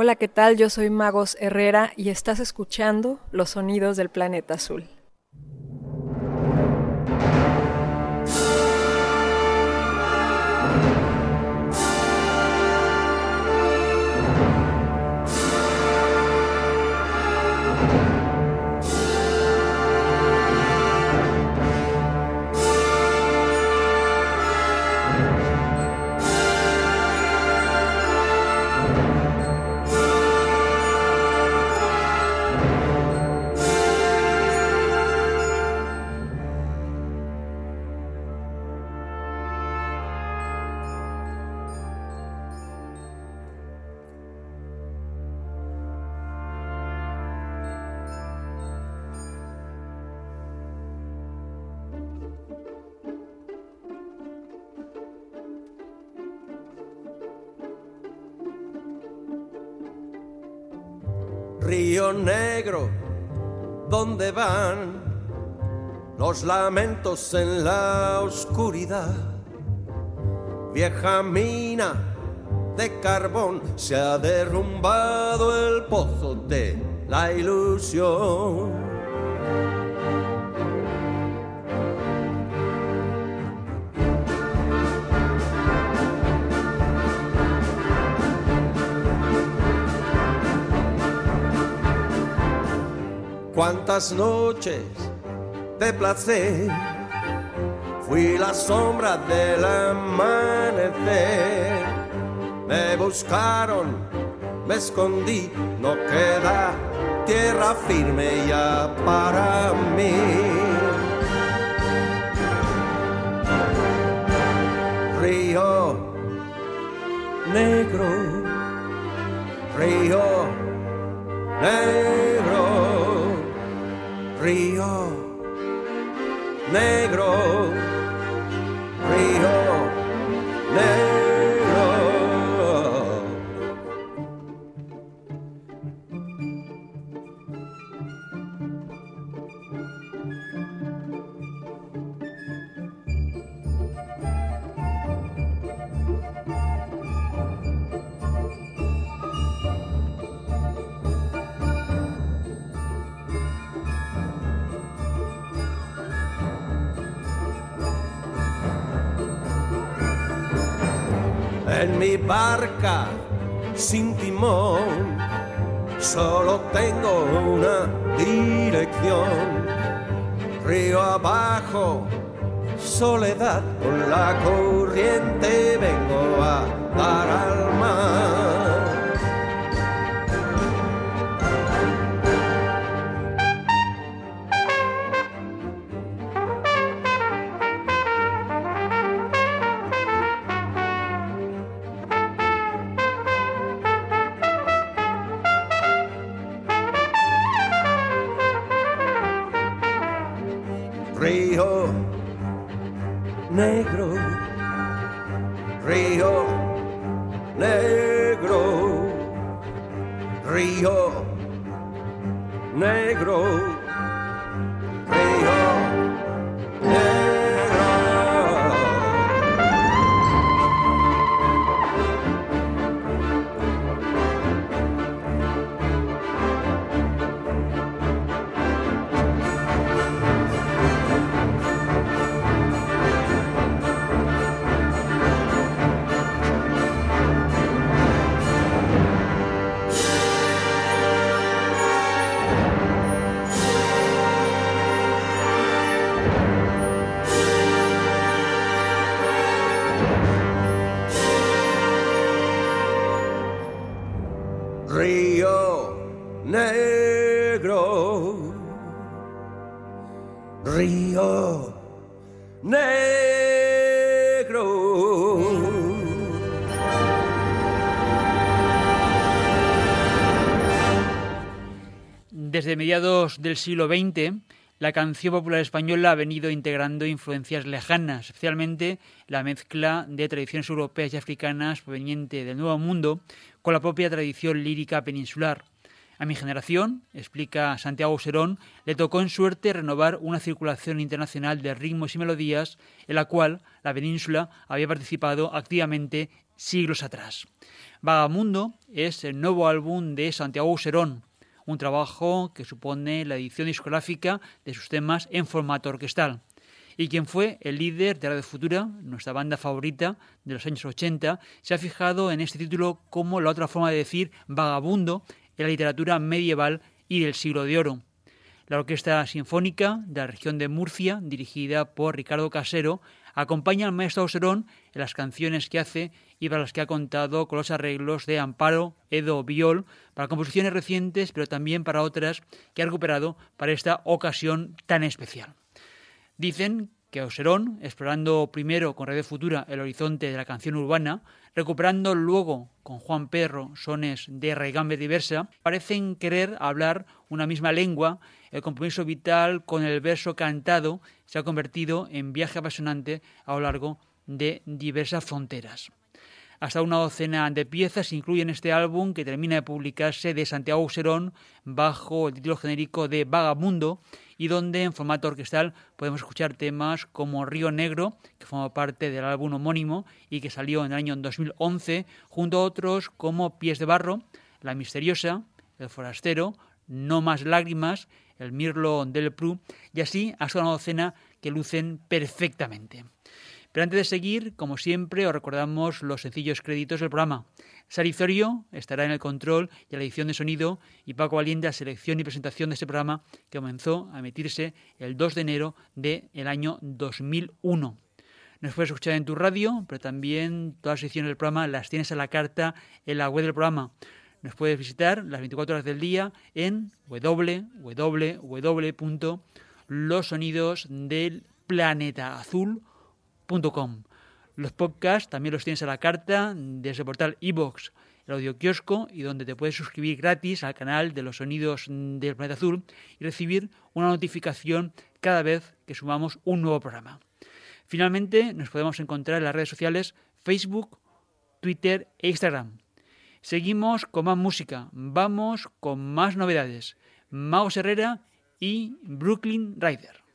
Hola, ¿qué tal? Yo soy Magos Herrera y estás escuchando Los Sonidos del Planeta Azul. Río Negro, ¿dónde van los lamentos en la oscuridad? Vieja mina de carbón, se ha derrumbado el pozo de la ilusión. Cuántas noches de placer fui la sombra del amanecer. Me buscaron, me escondí, no queda tierra firme ya para mí. Río negro, río negro. Río Negro, Río Negro. En mi barca sin timón solo tengo una dirección. Río abajo, soledad con la corriente vengo a dar al mar. Del siglo XX, la canción popular española ha venido integrando influencias lejanas, especialmente la mezcla de tradiciones europeas y africanas proveniente del Nuevo Mundo con la propia tradición lírica peninsular. A mi generación, explica Santiago Serón, le tocó en suerte renovar una circulación internacional de ritmos y melodías en la cual la península había participado activamente siglos atrás. Vagamundo es el nuevo álbum de Santiago Serón, un trabajo que supone la edición discográfica de sus temas en formato orquestal. Y quien fue el líder de Radio Futura, nuestra banda favorita de los años 80, se ha fijado en este título como la otra forma de decir vagabundo en la literatura medieval y del siglo de oro. La Orquesta Sinfónica de la región de Murcia, dirigida por Ricardo Casero, acompaña al maestro Auserón en las canciones que hace y para las que ha contado con los arreglos de Amparo, Edo, Viol, para composiciones recientes, pero también para otras que ha recuperado para esta ocasión tan especial. Dicen que Auserón, explorando primero con Radio Futura el horizonte de la canción urbana, recuperando luego con Juan Perro sones de regambe diversa, parecen querer hablar una misma lengua el compromiso vital con el verso cantado se ha convertido en viaje apasionante a lo largo de diversas fronteras. Hasta una docena de piezas incluyen este álbum que termina de publicarse de Santiago Userón bajo el título genérico de Vagamundo y donde en formato orquestal podemos escuchar temas como Río Negro, que forma parte del álbum homónimo y que salió en el año 2011, junto a otros como Pies de Barro, La Misteriosa, El Forastero, No Más Lágrimas el Mirlo del Pru, y así hasta una docena que lucen perfectamente. Pero antes de seguir, como siempre, os recordamos los sencillos créditos del programa. Sarizorio estará en el control y la edición de sonido y Paco Valiente a selección y presentación de este programa que comenzó a emitirse el 2 de enero del año 2001. Nos puedes escuchar en tu radio, pero también todas las ediciones del programa las tienes a la carta en la web del programa. Nos puedes visitar las 24 horas del día en www.losonidosdelplanetaazul.com. Los podcasts también los tienes a la carta desde el portal iBox, el audio kiosco y donde te puedes suscribir gratis al canal de los sonidos del planeta azul y recibir una notificación cada vez que sumamos un nuevo programa. Finalmente, nos podemos encontrar en las redes sociales Facebook, Twitter e Instagram. Seguimos con más música, vamos con más novedades. Mago Herrera y Brooklyn Rider.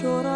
sure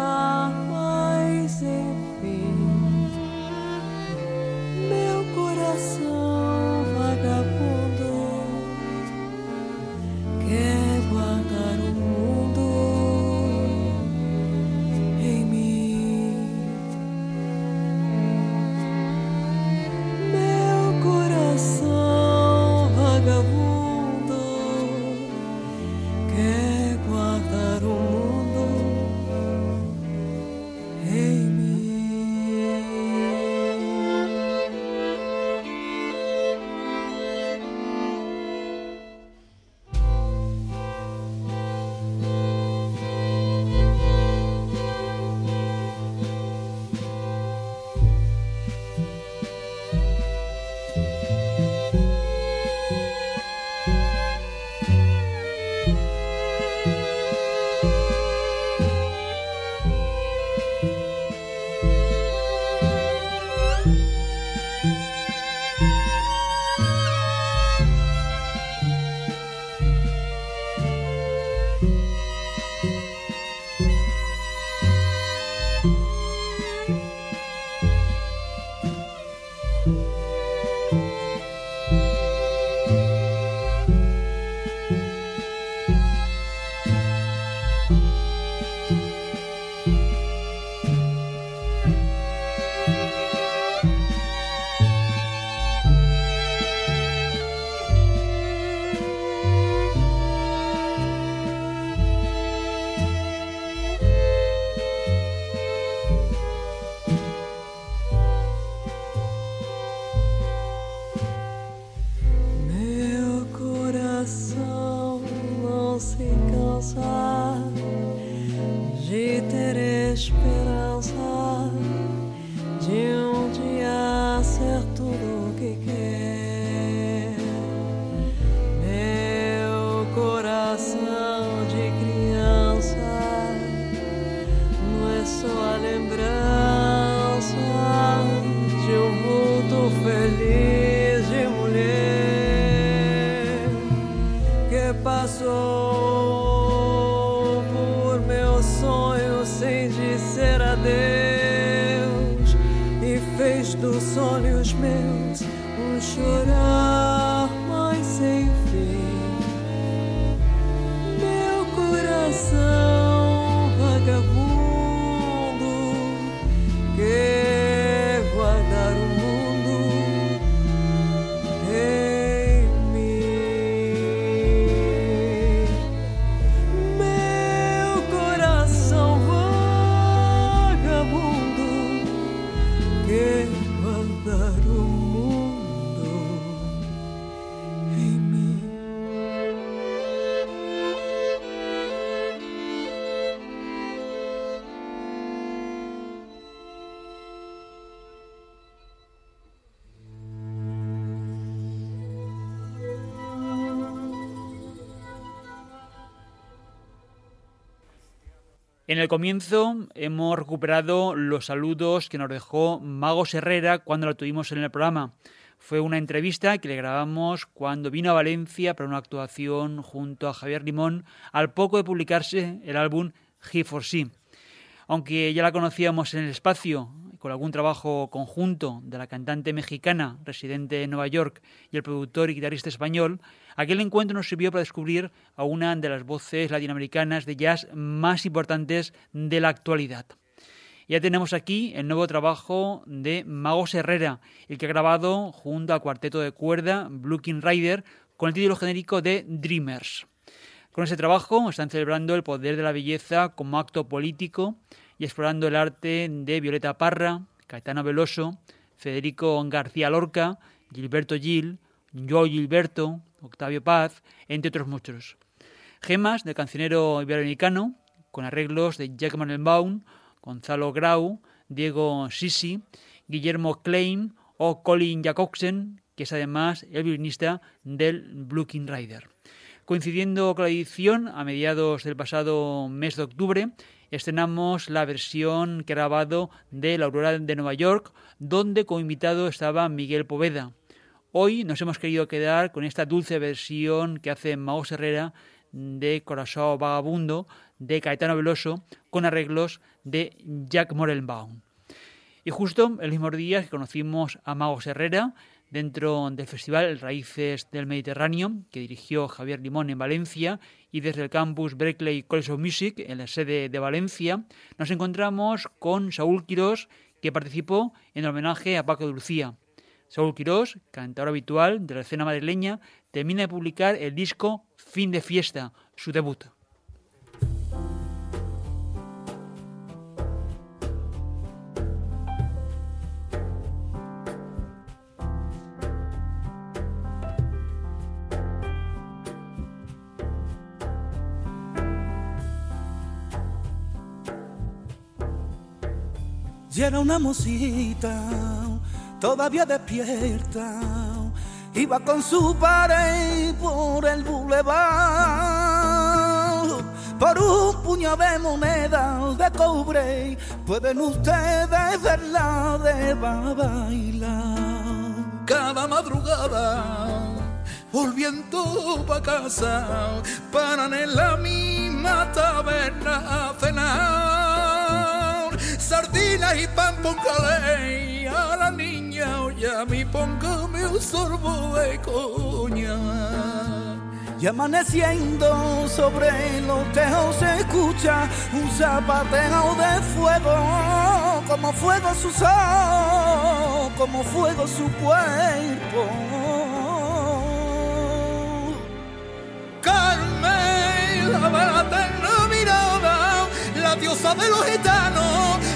dia ser tudo o que quer. En el comienzo hemos recuperado los saludos que nos dejó Magos Herrera cuando lo tuvimos en el programa. Fue una entrevista que le grabamos cuando vino a Valencia para una actuación junto a Javier Limón al poco de publicarse el álbum He for She. Aunque ya la conocíamos en el espacio, con algún trabajo conjunto de la cantante mexicana residente en Nueva York y el productor y guitarrista español, aquel encuentro nos sirvió para descubrir a una de las voces latinoamericanas de jazz más importantes de la actualidad. Ya tenemos aquí el nuevo trabajo de Magos Herrera, el que ha grabado junto al cuarteto de cuerda Blue King Rider con el título genérico de Dreamers. Con ese trabajo están celebrando el poder de la belleza como acto político explorando el arte de Violeta Parra, Caetano Veloso, Federico García Lorca, Gilberto Gil, Joe Gilberto, Octavio Paz, entre otros muchos. Gemas del cancionero iberoamericano, con arreglos de Jack Manelbaum, Gonzalo Grau, Diego Sisi, Guillermo Klein o Colin Jacobsen, que es además el violinista del Blue King Rider. Coincidiendo con la edición, a mediados del pasado mes de octubre, estrenamos la versión grabado de La Aurora de Nueva York, donde como invitado estaba Miguel Poveda. Hoy nos hemos querido quedar con esta dulce versión que hace Mao Herrera de Corazón Vagabundo de Caetano Veloso con arreglos de Jack Morelbaum. Y justo el mismo día que conocimos a Magos Herrera dentro del festival Raíces del Mediterráneo que dirigió Javier Limón en Valencia y desde el campus Berkeley College of Music en la sede de Valencia nos encontramos con Saúl Quirós que participó en el homenaje a Paco de Lucía. Saúl Quirós, cantador habitual de la escena madrileña, termina de publicar el disco Fin de Fiesta, su debut. Era una mosita, todavía despierta, iba con su pared por el boulevard. Por un puño de moneda de cobre, pueden ustedes verla de bailar. Cada madrugada, volviendo pa' casa, paran en la misma taberna a cenar sardinas y pan con calé a la niña oye a mí póngame un sorbo de coña. Y amaneciendo sobre los tejos se escucha un zapateo de fuego como fuego su sol como fuego su cuerpo. Carmen la eterna mirada la diosa de los gitanos la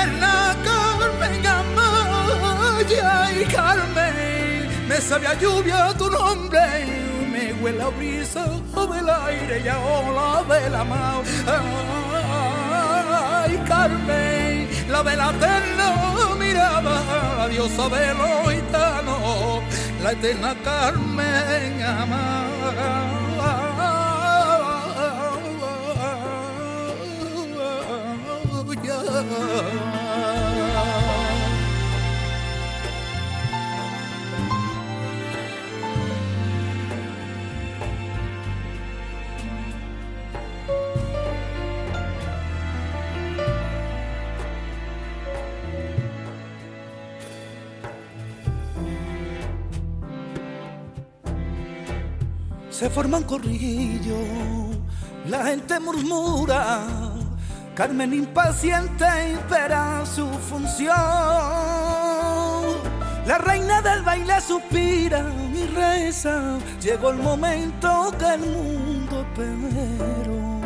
eterna Carmen Amaya y Carmen, me sabe a lluvia tu nombre, me huele a brisa del aire y a ola de la mar. Ay, Carmen, la de la eterna mirada, la diosa de los gitanos, la eterna Carmen amada. Se forman corrillos, la gente murmura, Carmen impaciente espera su función. La reina del baile suspira y reza, llegó el momento que el mundo esperó.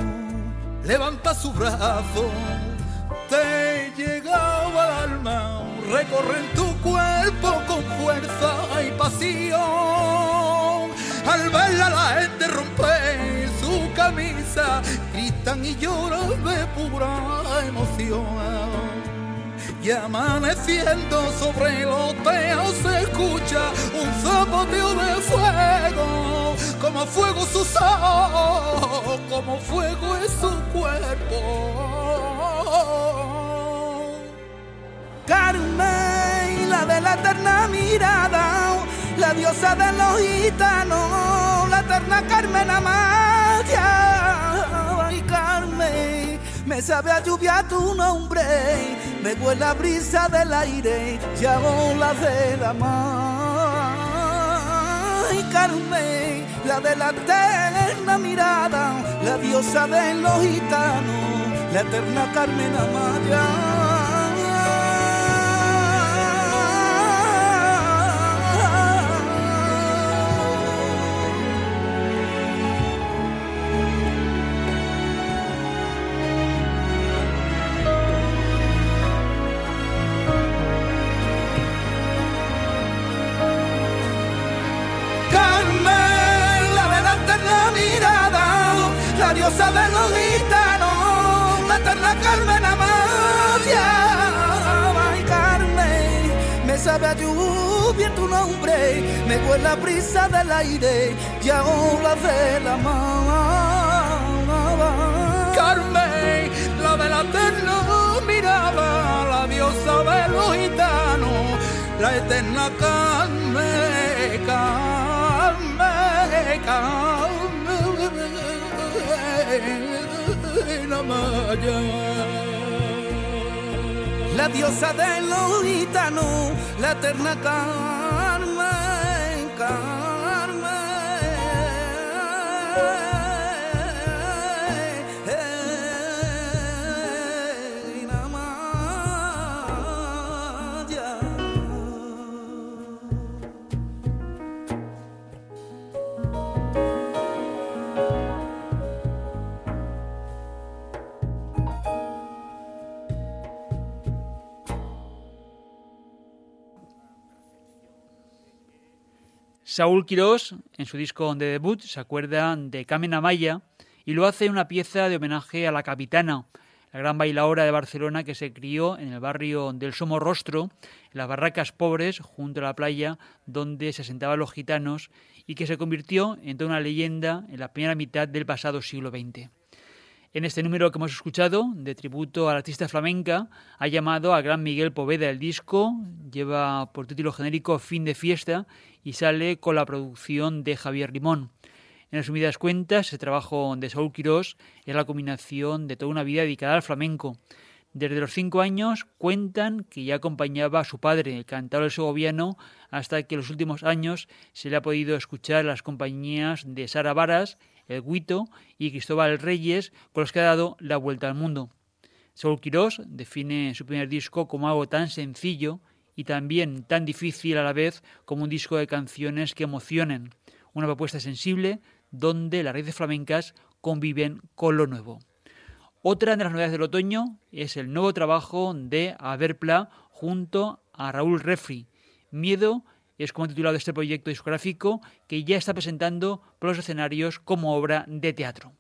Levanta su brazo, te llega al alma, recorre tu cuerpo con fuerza y pasión al verla la gente rompe su camisa, gritan y lloran de pura emoción. Y amaneciendo sobre el teos se escucha un zapoteo de fuego, como fuego su ojos, como fuego es su cuerpo. Carmen, la de la eterna mirada, la diosa de los gitanos, la eterna Carmen Ay, Carmen, me sabe a lluvia tu nombre, me huele la brisa del aire y a olas de la mar. Ay, Carmen, la de la eterna mirada, la diosa de los gitanos, la eterna Carmen Amaya. Diosa de los gitanos, la eterna Carmen Amalia. Ay, Carmen, me sabe a lluvia tu nombre, me huele la brisa del aire y a olas de la mar. Carmen, la de la eterna mirada, la diosa de los gitanos, la eterna Carmen, Carmen, Carmen. La diosa de los gitanos, la eterna Carmen, Carmen. Saúl Quirós, en su disco de debut, se acuerda de Carmen Amaya y lo hace una pieza de homenaje a la capitana, la gran bailaora de Barcelona que se crió en el barrio del Somorrostro, en las barracas pobres junto a la playa donde se asentaban los gitanos y que se convirtió en toda una leyenda en la primera mitad del pasado siglo XX. En este número que hemos escuchado, de tributo a la artista flamenca, ha llamado a Gran Miguel Poveda el disco, lleva por título genérico Fin de Fiesta y sale con la producción de Javier Limón. En resumidas cuentas, el trabajo de Saúl Quirós es la combinación de toda una vida dedicada al flamenco. Desde los cinco años cuentan que ya acompañaba a su padre, el cantador segoviano, hasta que en los últimos años se le ha podido escuchar las compañías de Sara Varas, El Guito y Cristóbal Reyes, con los que ha dado la vuelta al mundo. Saúl Quirós define su primer disco como algo tan sencillo y también tan difícil a la vez como un disco de canciones que emocionen, una propuesta sensible donde las raíces flamencas conviven con lo nuevo. Otra de las novedades del otoño es el nuevo trabajo de Averpla junto a Raúl Refri. Miedo es como titulado este proyecto discográfico que ya está presentando por los escenarios como obra de teatro.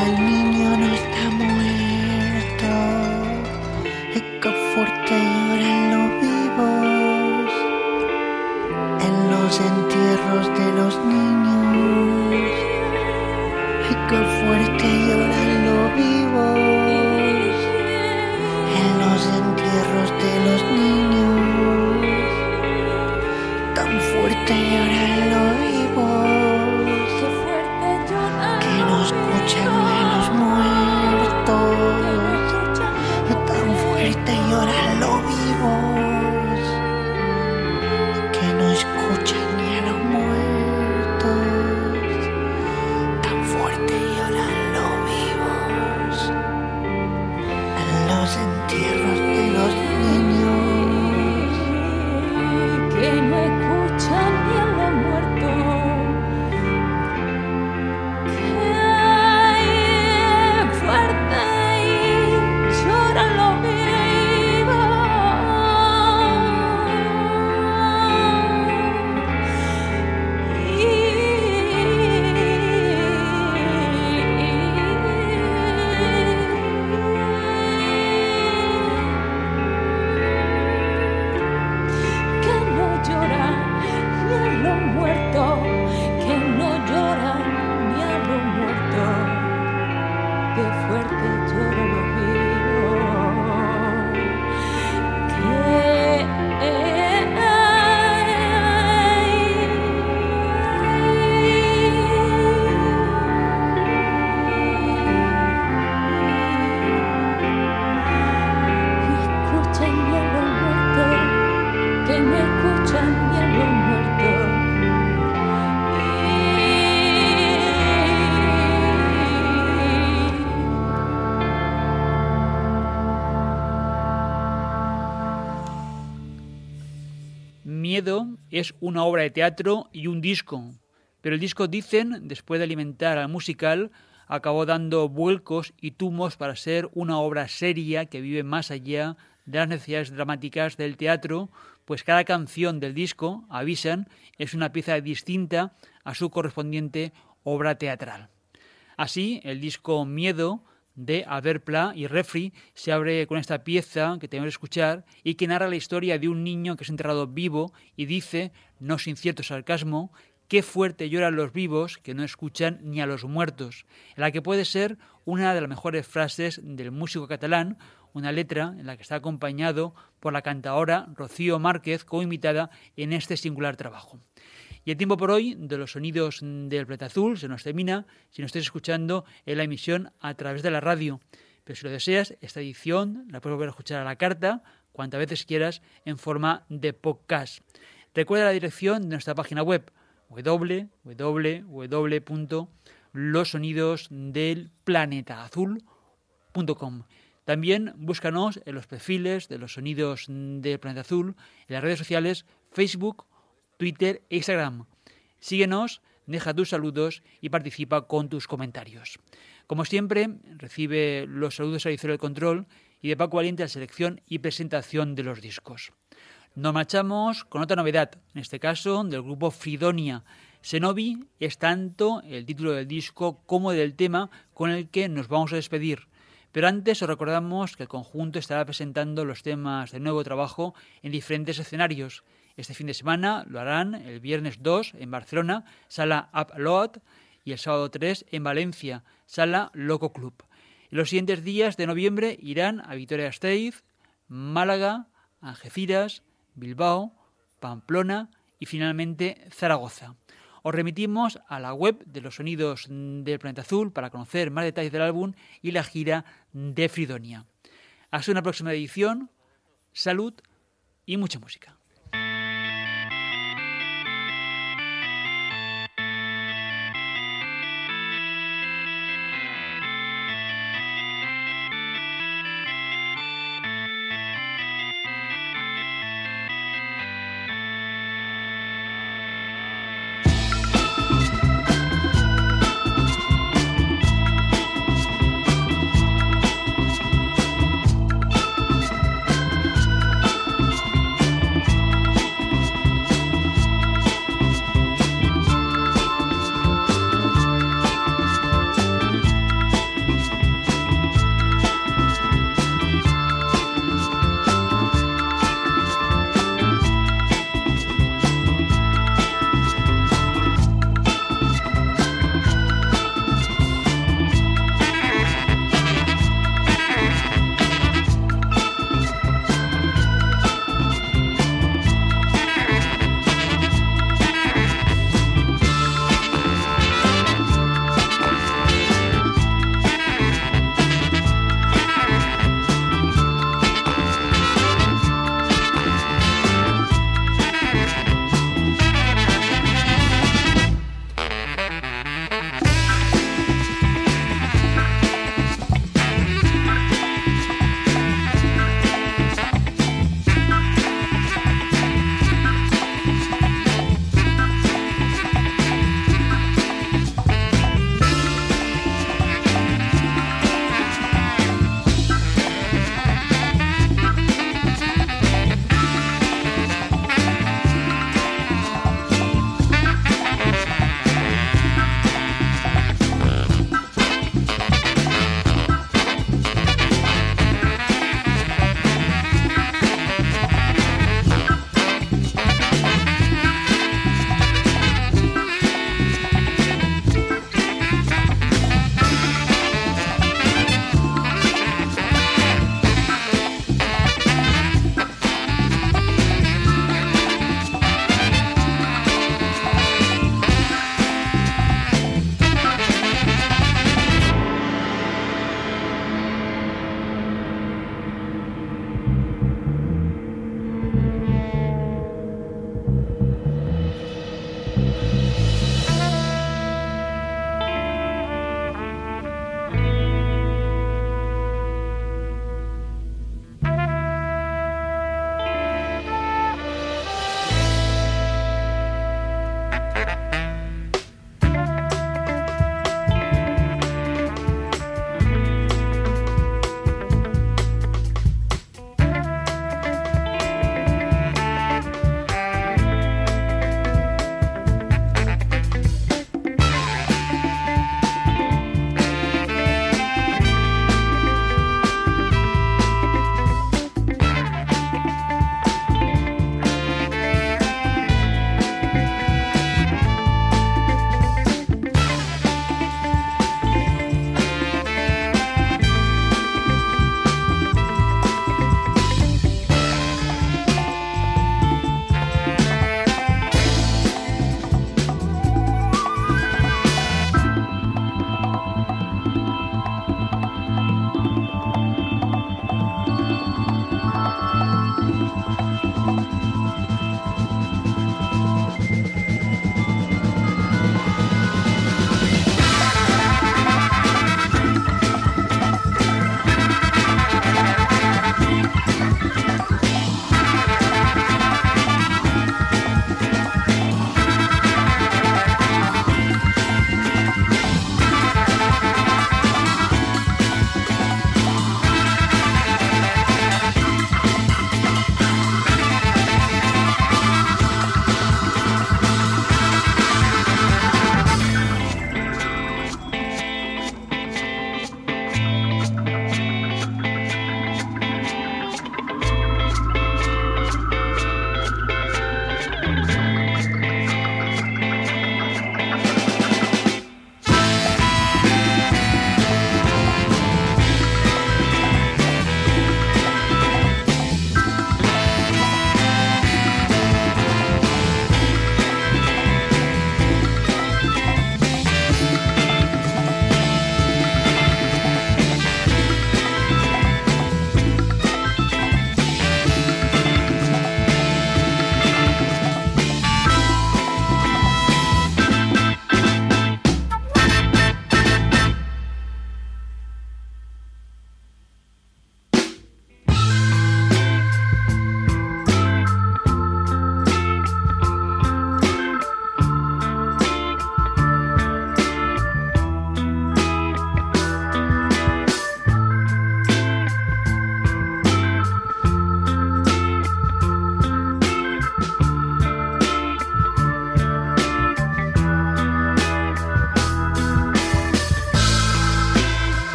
I mean. Es una obra de teatro y un disco. Pero el disco, dicen, después de alimentar al musical, acabó dando vuelcos y tumos para ser una obra seria que vive más allá de las necesidades dramáticas del teatro, pues cada canción del disco, avisan, es una pieza distinta a su correspondiente obra teatral. Así, el disco Miedo de Albert Pla y Refri se abre con esta pieza que tenemos que escuchar y que narra la historia de un niño que es enterrado vivo y dice, no sin cierto sarcasmo, qué fuerte lloran los vivos que no escuchan ni a los muertos, en la que puede ser una de las mejores frases del músico catalán, una letra en la que está acompañado por la cantadora Rocío Márquez, co-invitada en este singular trabajo. Y el tiempo por hoy de los sonidos del planeta azul se nos termina si nos estáis escuchando en la emisión a través de la radio. Pero si lo deseas, esta edición la puedes volver a escuchar a la carta cuantas veces quieras en forma de podcast. Recuerda la dirección de nuestra página web www.losonidosdelplanetaazul.com. También búscanos en los perfiles de los sonidos del planeta azul en las redes sociales Facebook, Twitter e Instagram. Síguenos deja tus saludos y participa con tus comentarios. Como siempre, recibe los saludos a del Control y de Paco Valiente a la selección y presentación de los discos. Nos marchamos con otra novedad, en este caso del grupo Fridonia. Senobi es tanto el título del disco como del tema con el que nos vamos a despedir. Pero antes os recordamos que el conjunto estará presentando los temas del nuevo trabajo en diferentes escenarios. Este fin de semana lo harán el viernes 2 en Barcelona, sala Upload, y el sábado 3 en Valencia, sala Loco Club. En los siguientes días de noviembre irán a Vitoria-Gasteiz, Málaga, Algeciras, Bilbao, Pamplona y finalmente Zaragoza. Os remitimos a la web de los sonidos del planeta azul para conocer más detalles del álbum y la gira de Fridonia. Hasta una próxima edición, salud y mucha música.